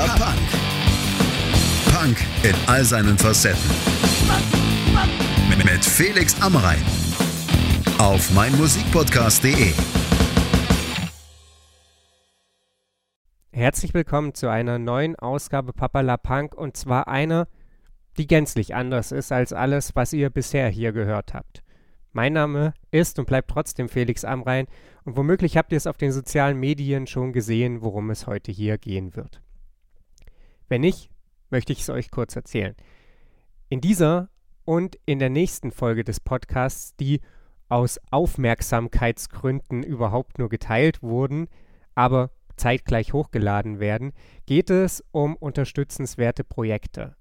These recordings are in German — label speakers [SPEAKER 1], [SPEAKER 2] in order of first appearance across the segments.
[SPEAKER 1] Papala Punk. Punk in all seinen Facetten. Mit Felix Amrein. Auf meinmusikpodcast.de.
[SPEAKER 2] Herzlich willkommen zu einer neuen Ausgabe Papala Punk und zwar einer, die gänzlich anders ist als alles, was ihr bisher hier gehört habt. Mein Name ist und bleibt trotzdem Felix Amrein und womöglich habt ihr es auf den sozialen Medien schon gesehen, worum es heute hier gehen wird. Wenn nicht, möchte ich es euch kurz erzählen. In dieser und in der nächsten Folge des Podcasts, die aus Aufmerksamkeitsgründen überhaupt nur geteilt wurden, aber zeitgleich hochgeladen werden, geht es um unterstützenswerte Projekte.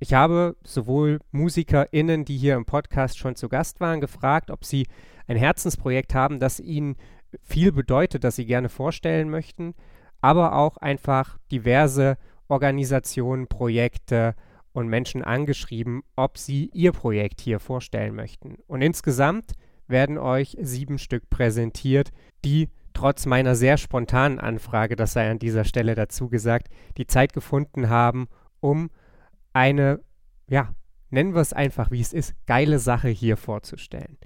[SPEAKER 2] Ich habe sowohl MusikerInnen, die hier im Podcast schon zu Gast waren, gefragt, ob sie ein Herzensprojekt haben, das ihnen viel bedeutet, das sie gerne vorstellen möchten, aber auch einfach diverse Organisationen, Projekte und Menschen angeschrieben, ob sie ihr Projekt hier vorstellen möchten. Und insgesamt werden euch sieben Stück präsentiert, die trotz meiner sehr spontanen Anfrage, das sei an dieser Stelle dazu gesagt, die Zeit gefunden haben, um eine, ja, nennen wir es einfach, wie es ist, geile Sache hier vorzustellen.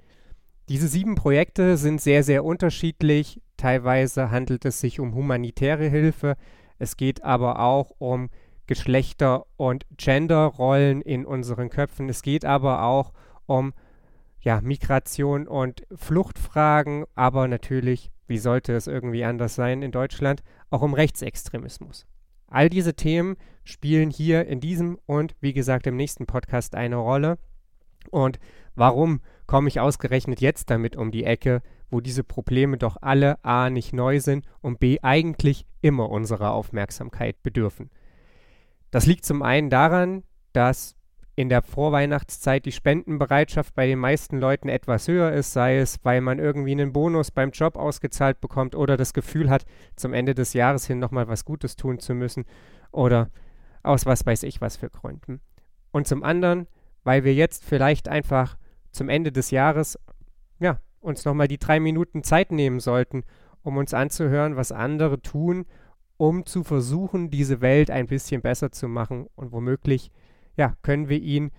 [SPEAKER 2] Diese sieben Projekte sind sehr, sehr unterschiedlich. Teilweise handelt es sich um humanitäre Hilfe. Es geht aber auch um Geschlechter- und Genderrollen in unseren Köpfen. Es geht aber auch um ja, Migration und Fluchtfragen, aber natürlich, wie sollte es irgendwie anders sein in Deutschland, auch um Rechtsextremismus. All diese Themen spielen hier in diesem und wie gesagt im nächsten Podcast eine Rolle. Und warum komme ich ausgerechnet jetzt damit um die Ecke, wo diese Probleme doch alle a nicht neu sind und b eigentlich immer unserer Aufmerksamkeit bedürfen? Das liegt zum einen daran, dass in der Vorweihnachtszeit die Spendenbereitschaft bei den meisten Leuten etwas höher ist, sei es, weil man irgendwie einen Bonus beim Job ausgezahlt bekommt oder das Gefühl hat, zum Ende des Jahres hin nochmal was Gutes tun zu müssen oder aus was weiß ich was für Gründen. Und zum anderen, weil wir jetzt vielleicht einfach zum Ende des Jahres, ja, uns nochmal die drei Minuten Zeit nehmen sollten, um uns anzuhören, was andere tun, um zu versuchen, diese Welt ein bisschen besser zu machen und womöglich ja, können wir ihn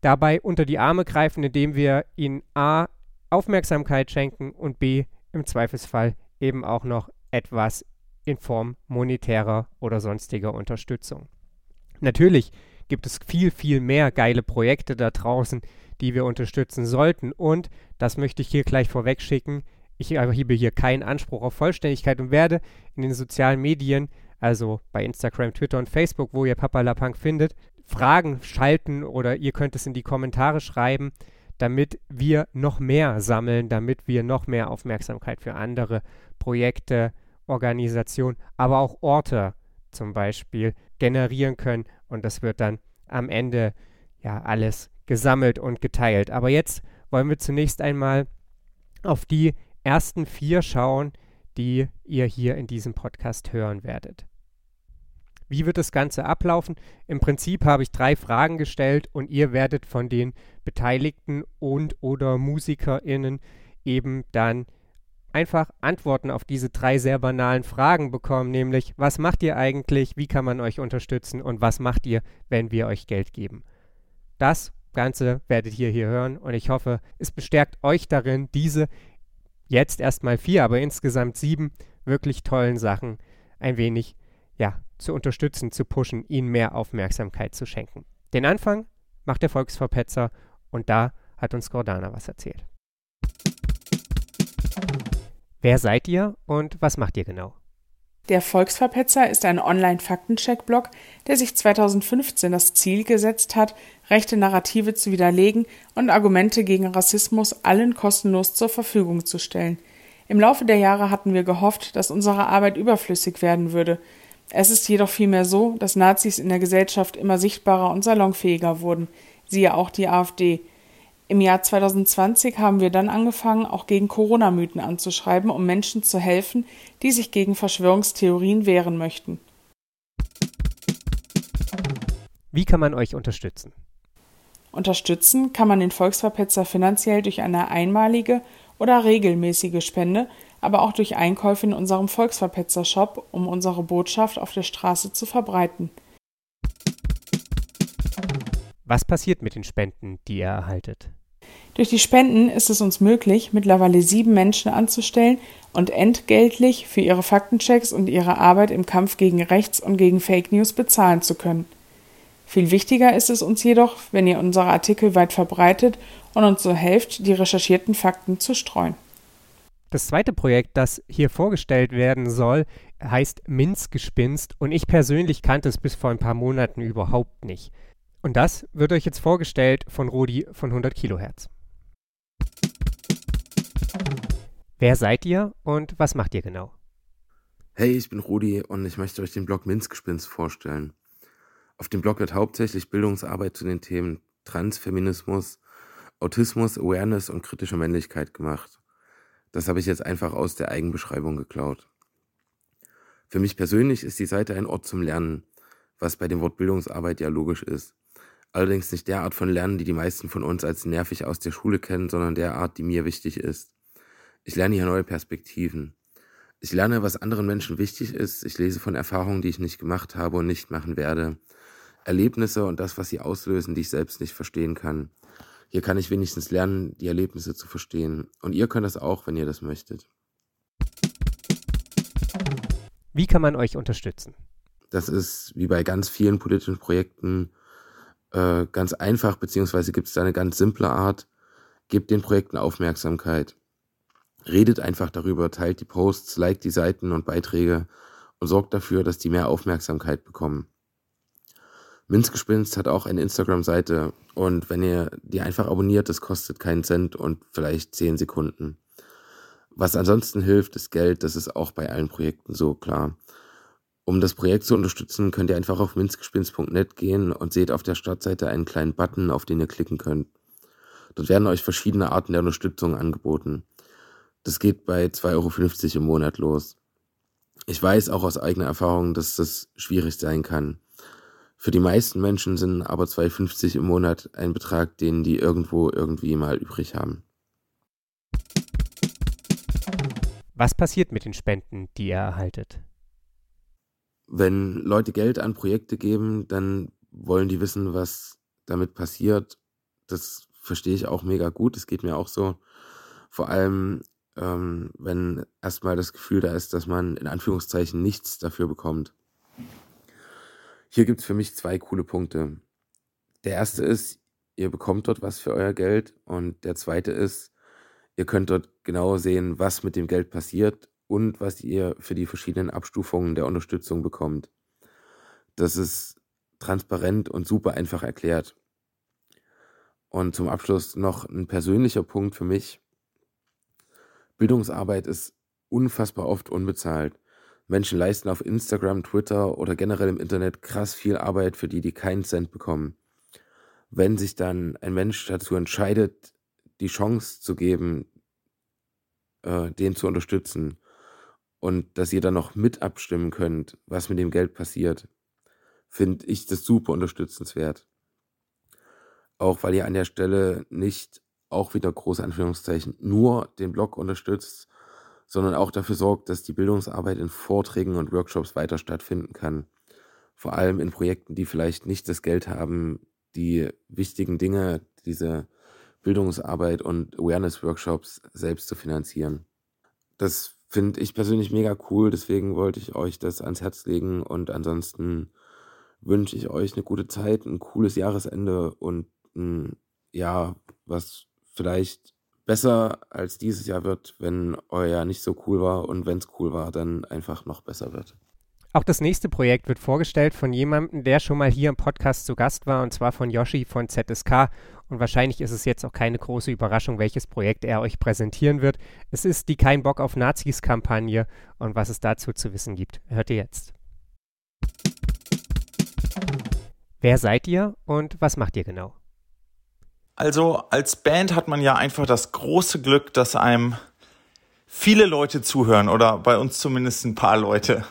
[SPEAKER 2] dabei unter die Arme greifen, indem wir ihm A Aufmerksamkeit schenken und B im Zweifelsfall eben auch noch etwas in Form monetärer oder sonstiger Unterstützung. Natürlich gibt es viel, viel mehr geile Projekte da draußen, die wir unterstützen sollten. Und das möchte ich hier gleich vorweg schicken. Ich erhebe hier keinen Anspruch auf Vollständigkeit und werde in den sozialen Medien, also bei Instagram, Twitter und Facebook, wo ihr Papa Lapang findet, Fragen schalten oder ihr könnt es in die Kommentare schreiben, damit wir noch mehr sammeln, damit wir noch mehr Aufmerksamkeit für andere Projekte, Organisationen, aber auch Orte zum Beispiel generieren können. Und das wird dann am Ende ja alles gesammelt und geteilt. Aber jetzt wollen wir zunächst einmal auf die ersten vier schauen, die ihr hier in diesem Podcast hören werdet. Wie wird das Ganze ablaufen? Im Prinzip habe ich drei Fragen gestellt und ihr werdet von den Beteiligten und oder MusikerInnen eben dann einfach Antworten auf diese drei sehr banalen Fragen bekommen, nämlich was macht ihr eigentlich, wie kann man euch unterstützen und was macht ihr, wenn wir euch Geld geben. Das Ganze werdet ihr hier hören und ich hoffe, es bestärkt euch darin, diese jetzt erstmal vier, aber insgesamt sieben wirklich tollen Sachen ein wenig ja, zu unterstützen, zu pushen, ihnen mehr Aufmerksamkeit zu schenken. Den Anfang macht der Volksverpetzer und da hat uns Gordana was erzählt. Wer seid ihr und was macht ihr genau?
[SPEAKER 3] Der Volksverpetzer ist ein Online-Faktencheck-Blog, der sich 2015 das Ziel gesetzt hat, rechte Narrative zu widerlegen und Argumente gegen Rassismus allen kostenlos zur Verfügung zu stellen. Im Laufe der Jahre hatten wir gehofft, dass unsere Arbeit überflüssig werden würde. Es ist jedoch vielmehr so, dass Nazis in der Gesellschaft immer sichtbarer und salonfähiger wurden, siehe auch die AfD. Im Jahr 2020 haben wir dann angefangen, auch gegen Corona-Mythen anzuschreiben, um Menschen zu helfen, die sich gegen Verschwörungstheorien wehren möchten.
[SPEAKER 2] Wie kann man euch unterstützen?
[SPEAKER 3] Unterstützen kann man den Volksverpetzer finanziell durch eine einmalige oder regelmäßige Spende aber auch durch Einkäufe in unserem Volksverpetzer-Shop, um unsere Botschaft auf der Straße zu verbreiten.
[SPEAKER 2] Was passiert mit den Spenden, die ihr erhaltet?
[SPEAKER 3] Durch die Spenden ist es uns möglich, mittlerweile sieben Menschen anzustellen und entgeltlich für ihre Faktenchecks und ihre Arbeit im Kampf gegen Rechts und gegen Fake News bezahlen zu können. Viel wichtiger ist es uns jedoch, wenn ihr unsere Artikel weit verbreitet und uns so helft, die recherchierten Fakten zu streuen.
[SPEAKER 2] Das zweite Projekt, das hier vorgestellt werden soll, heißt Minzgespinst und ich persönlich kannte es bis vor ein paar Monaten überhaupt nicht. Und das wird euch jetzt vorgestellt von Rudi von 100 Kilohertz. Wer seid ihr und was macht ihr genau?
[SPEAKER 4] Hey, ich bin Rudi und ich möchte euch den Blog Minzgespinst vorstellen. Auf dem Blog wird hauptsächlich Bildungsarbeit zu den Themen Transfeminismus, Autismus, Awareness und kritische Männlichkeit gemacht. Das habe ich jetzt einfach aus der Eigenbeschreibung geklaut. Für mich persönlich ist die Seite ein Ort zum Lernen, was bei dem Wort Bildungsarbeit ja logisch ist. Allerdings nicht der Art von Lernen, die die meisten von uns als nervig aus der Schule kennen, sondern der Art, die mir wichtig ist. Ich lerne hier neue Perspektiven. Ich lerne, was anderen Menschen wichtig ist. Ich lese von Erfahrungen, die ich nicht gemacht habe und nicht machen werde. Erlebnisse und das, was sie auslösen, die ich selbst nicht verstehen kann. Hier kann ich wenigstens lernen, die Erlebnisse zu verstehen. Und ihr könnt das auch, wenn ihr das möchtet.
[SPEAKER 2] Wie kann man euch unterstützen?
[SPEAKER 4] Das ist wie bei ganz vielen politischen Projekten äh, ganz einfach, beziehungsweise gibt es da eine ganz simple Art. Gebt den Projekten Aufmerksamkeit. Redet einfach darüber, teilt die Posts, liked die Seiten und Beiträge und sorgt dafür, dass die mehr Aufmerksamkeit bekommen. Minzgespinst hat auch eine Instagram-Seite und wenn ihr die einfach abonniert, das kostet keinen Cent und vielleicht zehn Sekunden. Was ansonsten hilft, ist Geld, das ist auch bei allen Projekten so klar. Um das Projekt zu unterstützen, könnt ihr einfach auf minzgespinst.net gehen und seht auf der Startseite einen kleinen Button, auf den ihr klicken könnt. Dort werden euch verschiedene Arten der Unterstützung angeboten. Das geht bei 2,50 Euro im Monat los. Ich weiß auch aus eigener Erfahrung, dass das schwierig sein kann. Für die meisten Menschen sind aber 2,50 im Monat ein Betrag, den die irgendwo irgendwie mal übrig haben.
[SPEAKER 2] Was passiert mit den Spenden, die ihr erhaltet?
[SPEAKER 4] wenn Leute Geld an Projekte geben, dann wollen die wissen, was damit passiert. Das verstehe ich auch mega gut. Das geht mir auch so. Vor allem, ähm, wenn erstmal das Gefühl da ist, dass man in Anführungszeichen nichts dafür bekommt. Hier gibt es für mich zwei coole Punkte. Der erste ist, ihr bekommt dort was für euer Geld. Und der zweite ist, ihr könnt dort genau sehen, was mit dem Geld passiert und was ihr für die verschiedenen Abstufungen der Unterstützung bekommt. Das ist transparent und super einfach erklärt. Und zum Abschluss noch ein persönlicher Punkt für mich. Bildungsarbeit ist unfassbar oft unbezahlt. Menschen leisten auf Instagram, Twitter oder generell im Internet krass viel Arbeit, für die die keinen Cent bekommen. Wenn sich dann ein Mensch dazu entscheidet, die Chance zu geben, äh, den zu unterstützen, und dass ihr dann noch mit abstimmen könnt, was mit dem Geld passiert, finde ich das super unterstützenswert. Auch weil ihr an der Stelle nicht auch wieder große Anführungszeichen nur den Blog unterstützt, sondern auch dafür sorgt, dass die Bildungsarbeit in Vorträgen und Workshops weiter stattfinden kann. Vor allem in Projekten, die vielleicht nicht das Geld haben, die wichtigen Dinge, diese Bildungsarbeit und Awareness-Workshops selbst zu finanzieren. Das finde ich persönlich mega cool, deswegen wollte ich euch das ans Herz legen und ansonsten wünsche ich euch eine gute Zeit, ein cooles Jahresende und ein Jahr, was vielleicht besser als dieses Jahr wird, wenn euer nicht so cool war und wenn es cool war, dann einfach noch besser wird.
[SPEAKER 2] Auch das nächste Projekt wird vorgestellt von jemandem, der schon mal hier im Podcast zu Gast war, und zwar von Yoshi von ZSK. Und wahrscheinlich ist es jetzt auch keine große Überraschung, welches Projekt er euch präsentieren wird. Es ist die Kein Bock auf Nazis-Kampagne. Und was es dazu zu wissen gibt, hört ihr jetzt. Wer seid ihr und was macht ihr genau?
[SPEAKER 5] Also als Band hat man ja einfach das große Glück, dass einem viele Leute zuhören oder bei uns zumindest ein paar Leute.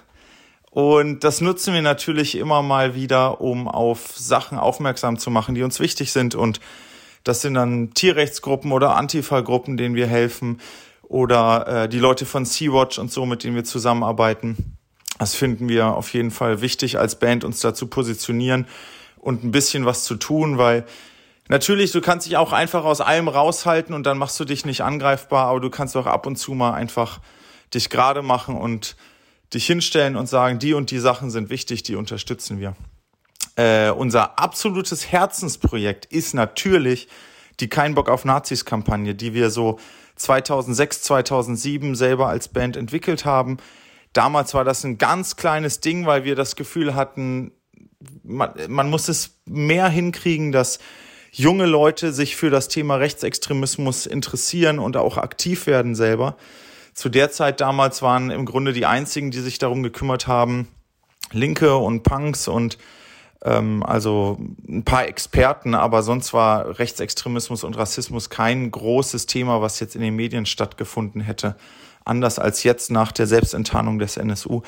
[SPEAKER 5] Und das nutzen wir natürlich immer mal wieder, um auf Sachen aufmerksam zu machen, die uns wichtig sind. Und das sind dann Tierrechtsgruppen oder Antifa-Gruppen, denen wir helfen. oder äh, die Leute von Sea-Watch und so, mit denen wir zusammenarbeiten. Das finden wir auf jeden Fall wichtig als Band, uns da zu positionieren und ein bisschen was zu tun, weil natürlich, du kannst dich auch einfach aus allem raushalten und dann machst du dich nicht angreifbar, aber du kannst auch ab und zu mal einfach dich gerade machen und dich hinstellen und sagen, die und die Sachen sind wichtig, die unterstützen wir. Äh, unser absolutes Herzensprojekt ist natürlich die Kein Bock auf Nazis Kampagne, die wir so 2006, 2007 selber als Band entwickelt haben. Damals war das ein ganz kleines Ding, weil wir das Gefühl hatten, man, man muss es mehr hinkriegen, dass junge Leute sich für das Thema Rechtsextremismus interessieren und auch aktiv werden selber. Zu der Zeit damals waren im Grunde die einzigen, die sich darum gekümmert haben, Linke und Punks und ähm, also ein paar Experten, aber sonst war Rechtsextremismus und Rassismus kein großes Thema, was jetzt in den Medien stattgefunden hätte. Anders als jetzt nach der Selbstenttarnung des NSU.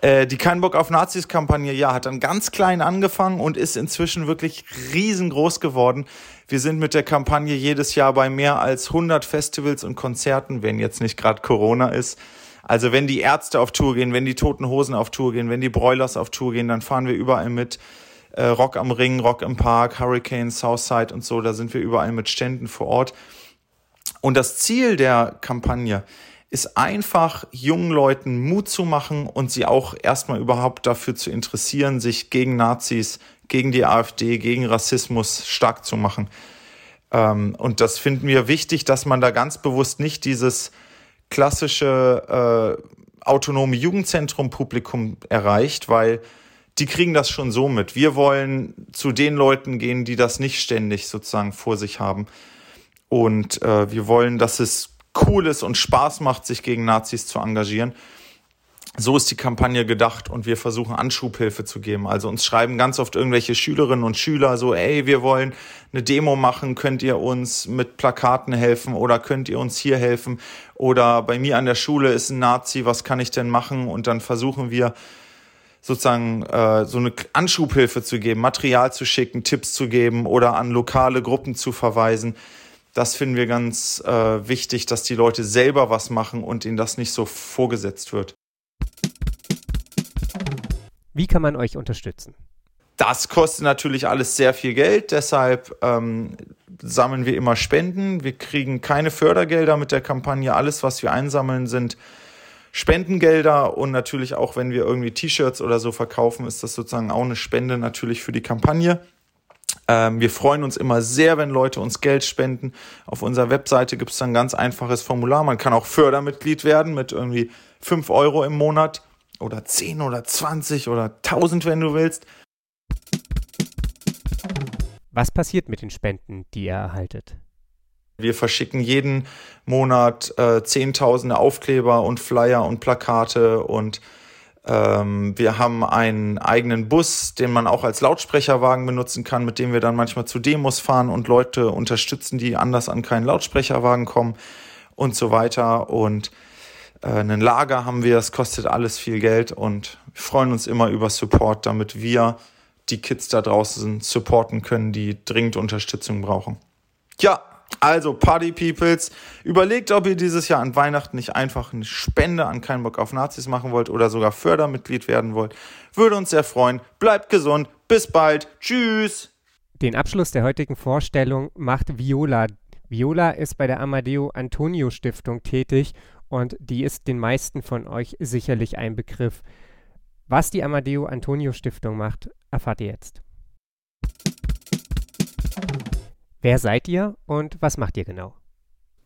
[SPEAKER 5] Äh, die Kein Bock auf Nazis-Kampagne, ja, hat dann ganz klein angefangen und ist inzwischen wirklich riesengroß geworden. Wir sind mit der Kampagne jedes Jahr bei mehr als 100 Festivals und Konzerten, wenn jetzt nicht gerade Corona ist. Also wenn die Ärzte auf Tour gehen, wenn die Toten Hosen auf Tour gehen, wenn die Broilers auf Tour gehen, dann fahren wir überall mit. Äh, Rock am Ring, Rock im Park, Hurricane, Southside und so, da sind wir überall mit Ständen vor Ort. Und das Ziel der Kampagne ist einfach jungen Leuten Mut zu machen und sie auch erstmal überhaupt dafür zu interessieren, sich gegen Nazis, gegen die AfD, gegen Rassismus stark zu machen. Ähm, und das finden wir wichtig, dass man da ganz bewusst nicht dieses klassische äh, autonome Jugendzentrum-Publikum erreicht, weil die kriegen das schon so mit. Wir wollen zu den Leuten gehen, die das nicht ständig sozusagen vor sich haben. Und äh, wir wollen, dass es cool ist und Spaß macht, sich gegen Nazis zu engagieren. So ist die Kampagne gedacht und wir versuchen Anschubhilfe zu geben. Also uns schreiben ganz oft irgendwelche Schülerinnen und Schüler so, ey, wir wollen eine Demo machen, könnt ihr uns mit Plakaten helfen oder könnt ihr uns hier helfen? Oder bei mir an der Schule ist ein Nazi, was kann ich denn machen? Und dann versuchen wir sozusagen äh, so eine Anschubhilfe zu geben, Material zu schicken, Tipps zu geben oder an lokale Gruppen zu verweisen das finden wir ganz äh, wichtig, dass die Leute selber was machen und ihnen das nicht so vorgesetzt wird.
[SPEAKER 2] Wie kann man euch unterstützen?
[SPEAKER 5] Das kostet natürlich alles sehr viel Geld, deshalb ähm, sammeln wir immer Spenden. Wir kriegen keine Fördergelder mit der Kampagne. Alles, was wir einsammeln, sind Spendengelder und natürlich auch, wenn wir irgendwie T-Shirts oder so verkaufen, ist das sozusagen auch eine Spende natürlich für die Kampagne. Ähm, wir freuen uns immer sehr, wenn Leute uns Geld spenden. Auf unserer Webseite gibt es dann ein ganz einfaches Formular. Man kann auch Fördermitglied werden mit irgendwie 5 Euro im Monat oder 10 oder 20 oder 1000, wenn du willst.
[SPEAKER 2] Was passiert mit den Spenden, die ihr erhaltet?
[SPEAKER 5] Wir verschicken jeden Monat äh, Zehntausende Aufkleber und Flyer und Plakate und ähm, wir haben einen eigenen Bus, den man auch als Lautsprecherwagen benutzen kann, mit dem wir dann manchmal zu Demos fahren und Leute unterstützen, die anders an keinen Lautsprecherwagen kommen und so weiter. Und äh, ein Lager haben wir, das kostet alles viel Geld und wir freuen uns immer über Support, damit wir die Kids da draußen supporten können, die dringend Unterstützung brauchen. Ja, also Party Peoples, überlegt, ob ihr dieses Jahr an Weihnachten nicht einfach eine Spende an keinen Bock auf Nazis machen wollt oder sogar Fördermitglied werden wollt. Würde uns sehr freuen. Bleibt gesund. Bis bald. Tschüss.
[SPEAKER 2] Den Abschluss der heutigen Vorstellung macht Viola. Viola ist bei der Amadeo Antonio Stiftung tätig und die ist den meisten von euch sicherlich ein Begriff. Was die Amadeo Antonio Stiftung macht, erfahrt ihr jetzt. Wer seid ihr und was macht ihr genau?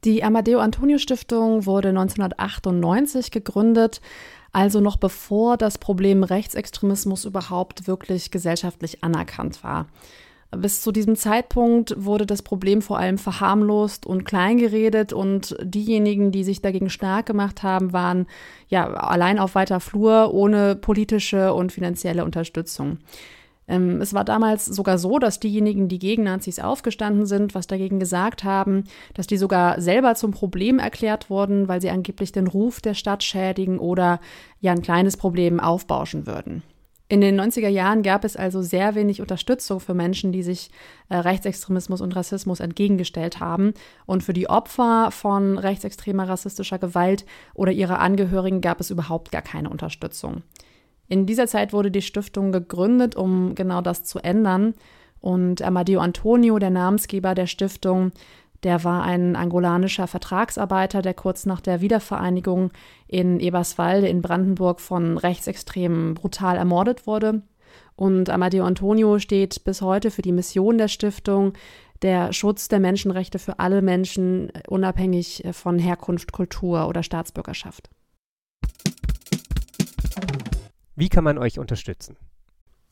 [SPEAKER 6] Die Amadeo Antonio Stiftung wurde 1998 gegründet, also noch bevor das Problem Rechtsextremismus überhaupt wirklich gesellschaftlich anerkannt war. Bis zu diesem Zeitpunkt wurde das Problem vor allem verharmlost und kleingeredet und diejenigen, die sich dagegen stark gemacht haben, waren ja allein auf weiter Flur ohne politische und finanzielle Unterstützung. Ähm, es war damals sogar so, dass diejenigen, die gegen Nazis aufgestanden sind, was dagegen gesagt haben, dass die sogar selber zum Problem erklärt wurden, weil sie angeblich den Ruf der Stadt schädigen oder ja ein kleines Problem aufbauschen würden. In den 90er Jahren gab es also sehr wenig Unterstützung für Menschen, die sich äh, Rechtsextremismus und Rassismus entgegengestellt haben. Und für die Opfer von rechtsextremer rassistischer Gewalt oder ihre Angehörigen gab es überhaupt gar keine Unterstützung. In dieser Zeit wurde die Stiftung gegründet, um genau das zu ändern. Und Amadeo Antonio, der Namensgeber der Stiftung, der war ein angolanischer Vertragsarbeiter, der kurz nach der Wiedervereinigung in Eberswalde in Brandenburg von Rechtsextremen brutal ermordet wurde. Und Amadeo Antonio steht bis heute für die Mission der Stiftung, der Schutz der Menschenrechte für alle Menschen, unabhängig von Herkunft, Kultur oder Staatsbürgerschaft.
[SPEAKER 2] Wie kann man euch unterstützen?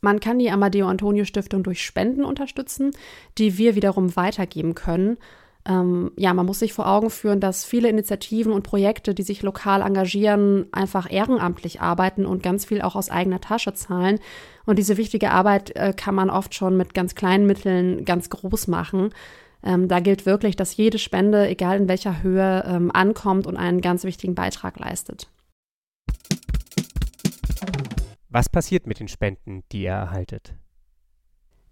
[SPEAKER 6] Man kann die Amadeo Antonio Stiftung durch Spenden unterstützen, die wir wiederum weitergeben können ähm, ja, man muss sich vor Augen führen, dass viele Initiativen und Projekte, die sich lokal engagieren, einfach ehrenamtlich arbeiten und ganz viel auch aus eigener Tasche zahlen. Und diese wichtige Arbeit äh, kann man oft schon mit ganz kleinen Mitteln ganz groß machen. Ähm, da gilt wirklich, dass jede Spende, egal in welcher Höhe, ähm, ankommt und einen ganz wichtigen Beitrag leistet.
[SPEAKER 2] Was passiert mit den Spenden, die ihr erhaltet?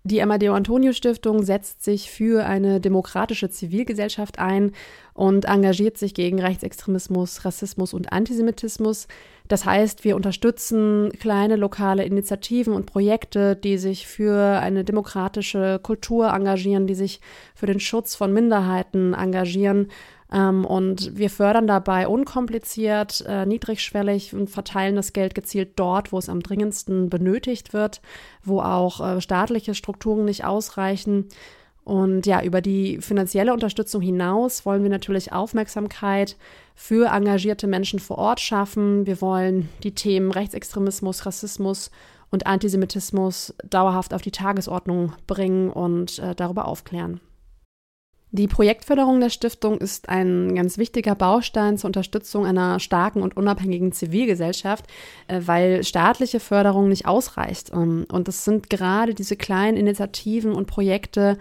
[SPEAKER 6] Die Amadeo Antonio Stiftung setzt sich für eine demokratische Zivilgesellschaft ein und engagiert sich gegen Rechtsextremismus, Rassismus und Antisemitismus. Das heißt, wir unterstützen kleine lokale Initiativen und Projekte, die sich für eine demokratische Kultur engagieren, die sich für den Schutz von Minderheiten engagieren ähm, und wir fördern dabei unkompliziert, äh, niedrigschwellig und verteilen das Geld gezielt dort, wo es am dringendsten benötigt wird, wo auch äh, staatliche Strukturen nicht ausreichen. Und ja, über die finanzielle Unterstützung hinaus wollen wir natürlich Aufmerksamkeit für engagierte Menschen vor Ort schaffen. Wir wollen die Themen Rechtsextremismus, Rassismus und Antisemitismus dauerhaft auf die Tagesordnung bringen und äh, darüber aufklären. Die Projektförderung der Stiftung ist ein ganz wichtiger Baustein zur Unterstützung einer starken und unabhängigen Zivilgesellschaft, äh, weil staatliche Förderung nicht ausreicht. Ähm, und es sind gerade diese kleinen Initiativen und Projekte,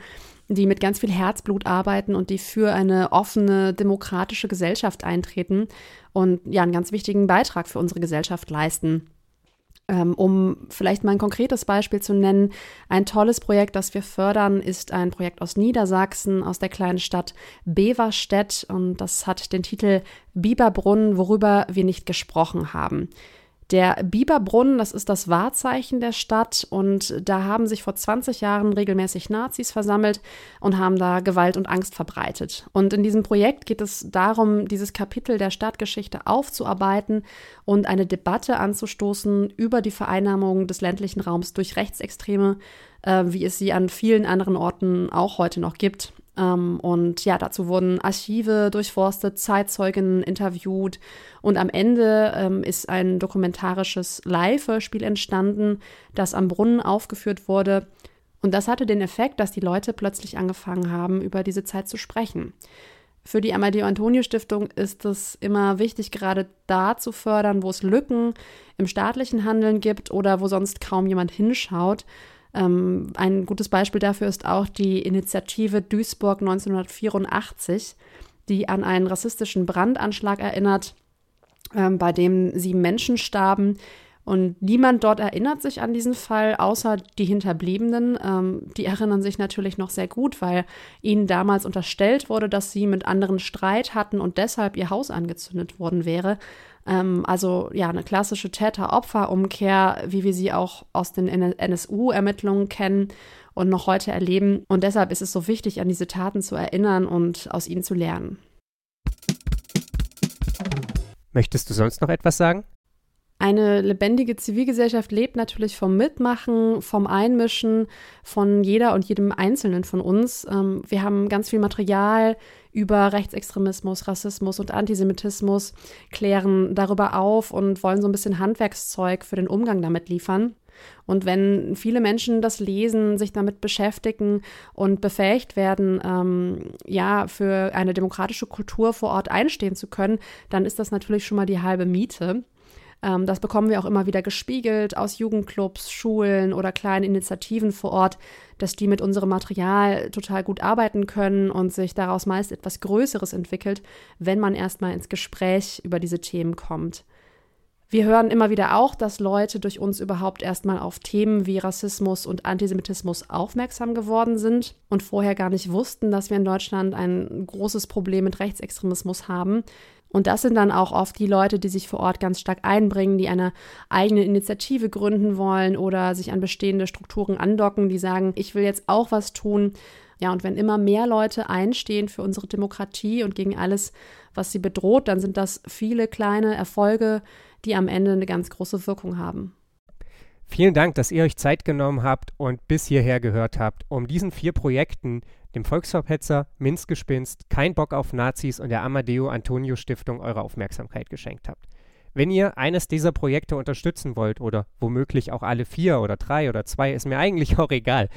[SPEAKER 6] die mit ganz viel Herzblut arbeiten und die für eine offene, demokratische Gesellschaft eintreten und ja einen ganz wichtigen Beitrag für unsere Gesellschaft leisten. Ähm, um vielleicht mal ein konkretes Beispiel zu nennen, ein tolles Projekt, das wir fördern, ist ein Projekt aus Niedersachsen, aus der kleinen Stadt Beverstedt. Und das hat den Titel Biberbrunnen, worüber wir nicht gesprochen haben. Der Biberbrunnen, das ist das Wahrzeichen der Stadt und da haben sich vor 20 Jahren regelmäßig Nazis versammelt und haben da Gewalt und Angst verbreitet. Und in diesem Projekt geht es darum, dieses Kapitel der Stadtgeschichte aufzuarbeiten und eine Debatte anzustoßen über die Vereinnahmung des ländlichen Raums durch Rechtsextreme, äh, wie es sie an vielen anderen Orten auch heute noch gibt. Ähm, und ja, dazu wurden Archive durchforstet, Zeitzeugen interviewt und am Ende ähm, ist ein dokumentarisches Live-Hörspiel entstanden, das am Brunnen aufgeführt wurde. Und das hatte den Effekt, dass die Leute plötzlich angefangen haben, über diese Zeit zu sprechen. Für die Amadeo Antonio Stiftung ist es immer wichtig, gerade da zu fördern, wo es Lücken im staatlichen Handeln gibt oder wo sonst kaum jemand hinschaut. Ähm, ein gutes Beispiel dafür ist auch die Initiative Duisburg 1984, die an einen rassistischen Brandanschlag erinnert, ähm, bei dem sieben Menschen starben. Und niemand dort erinnert sich an diesen Fall, außer die Hinterbliebenen. Ähm, die erinnern sich natürlich noch sehr gut, weil ihnen damals unterstellt wurde, dass sie mit anderen Streit hatten und deshalb ihr Haus angezündet worden wäre. Ähm, also ja, eine klassische Täter-Opfer-Umkehr, wie wir sie auch aus den NSU-Ermittlungen kennen und noch heute erleben. Und deshalb ist es so wichtig, an diese Taten zu erinnern und aus ihnen zu lernen.
[SPEAKER 2] Möchtest du sonst noch etwas sagen?
[SPEAKER 6] Eine lebendige Zivilgesellschaft lebt natürlich vom Mitmachen, vom Einmischen von jeder und jedem Einzelnen von uns. Ähm, wir haben ganz viel Material über Rechtsextremismus, Rassismus und Antisemitismus, klären darüber auf und wollen so ein bisschen Handwerkszeug für den Umgang damit liefern. Und wenn viele Menschen das lesen, sich damit beschäftigen und befähigt werden, ähm, ja, für eine demokratische Kultur vor Ort einstehen zu können, dann ist das natürlich schon mal die halbe Miete. Ähm, das bekommen wir auch immer wieder gespiegelt aus Jugendclubs, Schulen oder kleinen Initiativen vor Ort, dass die mit unserem Material total gut arbeiten können und sich daraus meist etwas Größeres entwickelt, wenn man erstmal ins Gespräch über diese Themen kommt. Wir hören immer wieder auch, dass Leute durch uns überhaupt erstmal auf Themen wie Rassismus und Antisemitismus aufmerksam geworden sind und vorher gar nicht wussten, dass wir in Deutschland ein großes Problem mit Rechtsextremismus haben. Und das sind dann auch oft die Leute, die sich vor Ort ganz stark einbringen, die eine eigene Initiative gründen wollen oder sich an bestehende Strukturen andocken, die sagen, ich will jetzt auch was tun. Ja, und wenn immer mehr Leute einstehen für unsere Demokratie und gegen alles, was sie bedroht, dann sind das viele kleine Erfolge, die am Ende eine ganz große Wirkung haben.
[SPEAKER 2] Vielen Dank, dass ihr euch Zeit genommen habt und bis hierher gehört habt, um diesen vier Projekten, dem Volksverpetzer, Minzgespinst, Kein Bock auf Nazis und der Amadeo Antonio Stiftung eure Aufmerksamkeit geschenkt habt. Wenn ihr eines dieser Projekte unterstützen wollt oder womöglich auch alle vier oder drei oder zwei, ist mir eigentlich auch egal,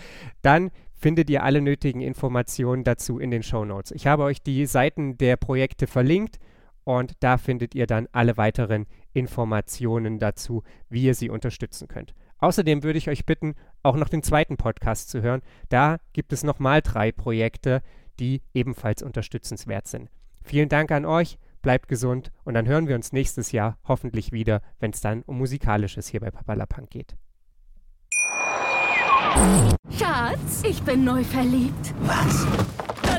[SPEAKER 2] dann findet ihr alle nötigen Informationen dazu in den Show Notes. Ich habe euch die Seiten der Projekte verlinkt und da findet ihr dann alle weiteren Informationen dazu, wie ihr sie unterstützen könnt. Außerdem würde ich euch bitten, auch noch den zweiten Podcast zu hören. Da gibt es nochmal drei Projekte, die ebenfalls unterstützenswert sind. Vielen Dank an euch, bleibt gesund und dann hören wir uns nächstes Jahr hoffentlich wieder, wenn es dann um Musikalisches hier bei Papalapunk geht.
[SPEAKER 7] Schatz, ich bin neu verliebt.
[SPEAKER 8] Was?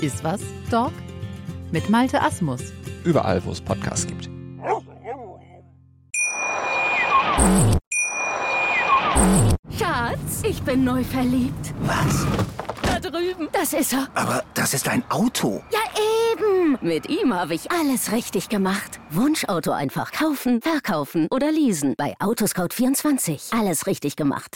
[SPEAKER 9] Iswas Dog mit Malte Asmus.
[SPEAKER 10] Überall, wo es Podcasts gibt.
[SPEAKER 7] Schatz, ich bin neu verliebt.
[SPEAKER 8] Was?
[SPEAKER 7] Da drüben. Das ist er.
[SPEAKER 8] Aber das ist ein Auto.
[SPEAKER 7] Ja, eben. Mit ihm habe ich alles richtig gemacht. Wunschauto einfach kaufen, verkaufen oder leasen. Bei Autoscout24. Alles richtig gemacht.